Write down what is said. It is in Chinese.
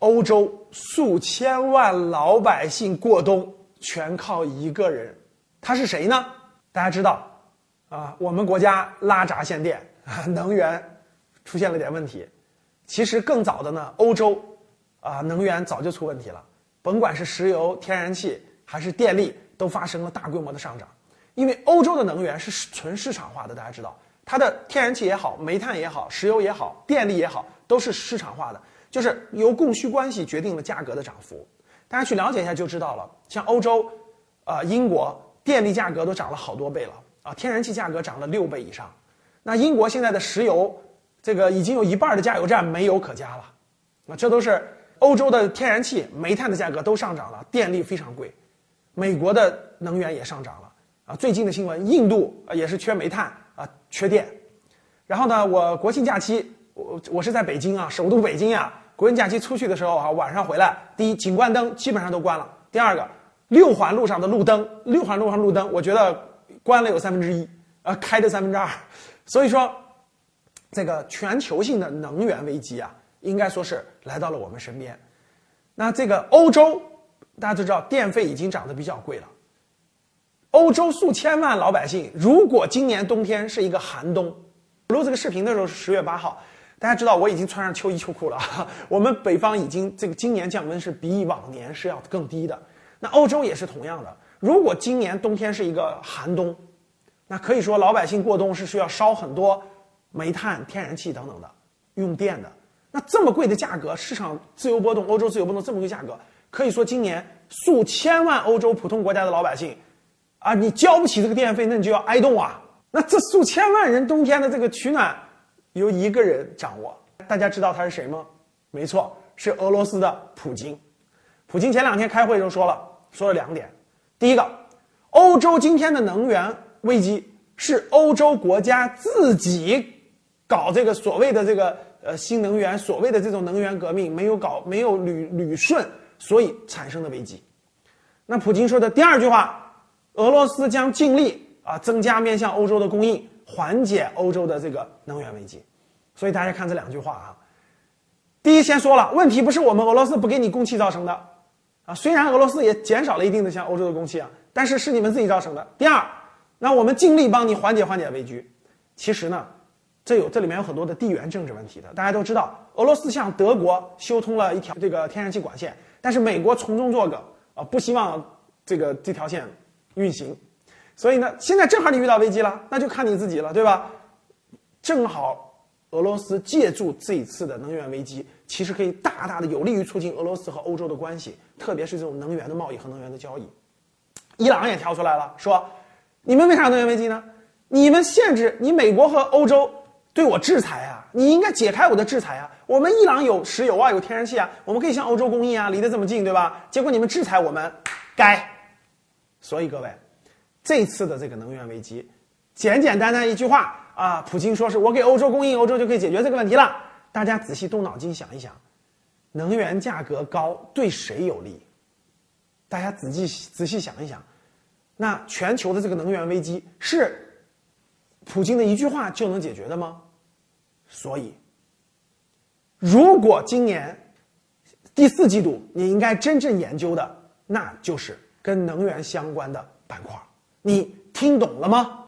欧洲数千万老百姓过冬全靠一个人，他是谁呢？大家知道，啊，我们国家拉闸限电，能源出现了点问题。其实更早的呢，欧洲啊，能源早就出问题了，甭管是石油、天然气还是电力，都发生了大规模的上涨。因为欧洲的能源是纯市场化的，大家知道，它的天然气也好，煤炭也好，石油也好，电力也好，都是市场化的。就是由供需关系决定了价格的涨幅，大家去了解一下就知道了。像欧洲，啊，英国电力价格都涨了好多倍了啊，天然气价格涨了六倍以上。那英国现在的石油，这个已经有一半的加油站没油可加了。那这都是欧洲的天然气、煤炭的价格都上涨了，电力非常贵。美国的能源也上涨了啊。最近的新闻，印度啊也是缺煤炭啊，缺电。然后呢，我国庆假期。我我是在北京啊，首都北京呀。国庆假期出去的时候啊，晚上回来，第一景观灯基本上都关了。第二个，六环路上的路灯，六环路上路灯，我觉得关了有三分之一，呃，开的三分之二。所以说，这个全球性的能源危机啊，应该说是来到了我们身边。那这个欧洲，大家都知道电费已经涨得比较贵了。欧洲数千万老百姓，如果今年冬天是一个寒冬，录这个视频的时候是十月八号。大家知道我已经穿上秋衣秋裤了。我们北方已经这个今年降温是比往年是要更低的。那欧洲也是同样的。如果今年冬天是一个寒冬，那可以说老百姓过冬是需要烧很多煤炭、天然气等等的用电的。那这么贵的价格，市场自由波动，欧洲自由波动这么贵价格，可以说今年数千万欧洲普通国家的老百姓，啊，你交不起这个电费，那你就要挨冻啊。那这数千万人冬天的这个取暖。由一个人掌握，大家知道他是谁吗？没错，是俄罗斯的普京。普京前两天开会就说了，说了两点。第一个，欧洲今天的能源危机是欧洲国家自己搞这个所谓的这个呃新能源，所谓的这种能源革命没有搞没有捋捋顺，所以产生的危机。那普京说的第二句话，俄罗斯将尽力啊增加面向欧洲的供应。缓解欧洲的这个能源危机，所以大家看这两句话啊。第一，先说了，问题不是我们俄罗斯不给你供气造成的，啊，虽然俄罗斯也减少了一定的向欧洲的供气啊，但是是你们自己造成的。第二，那我们尽力帮你缓解缓解危机。其实呢，这有这里面有很多的地缘政治问题的。大家都知道，俄罗斯向德国修通了一条这个天然气管线，但是美国从中作梗啊，不希望这个这条线运行。所以呢，现在正好你遇到危机了，那就看你自己了，对吧？正好俄罗斯借助这一次的能源危机，其实可以大大的有利于促进俄罗斯和欧洲的关系，特别是这种能源的贸易和能源的交易。伊朗也跳出来了，说：“你们为啥能源危机呢？你们限制你美国和欧洲对我制裁啊！你应该解开我的制裁啊！我们伊朗有石油啊，有天然气啊，我们可以向欧洲供应啊，离得这么近，对吧？结果你们制裁我们，该。所以各位。”这次的这个能源危机，简简单单一句话啊，普京说是我给欧洲供应，欧洲就可以解决这个问题了。大家仔细动脑筋想一想，能源价格高对谁有利？大家仔细仔细想一想，那全球的这个能源危机是普京的一句话就能解决的吗？所以，如果今年第四季度你应该真正研究的，那就是跟能源相关的板块。你听懂了吗？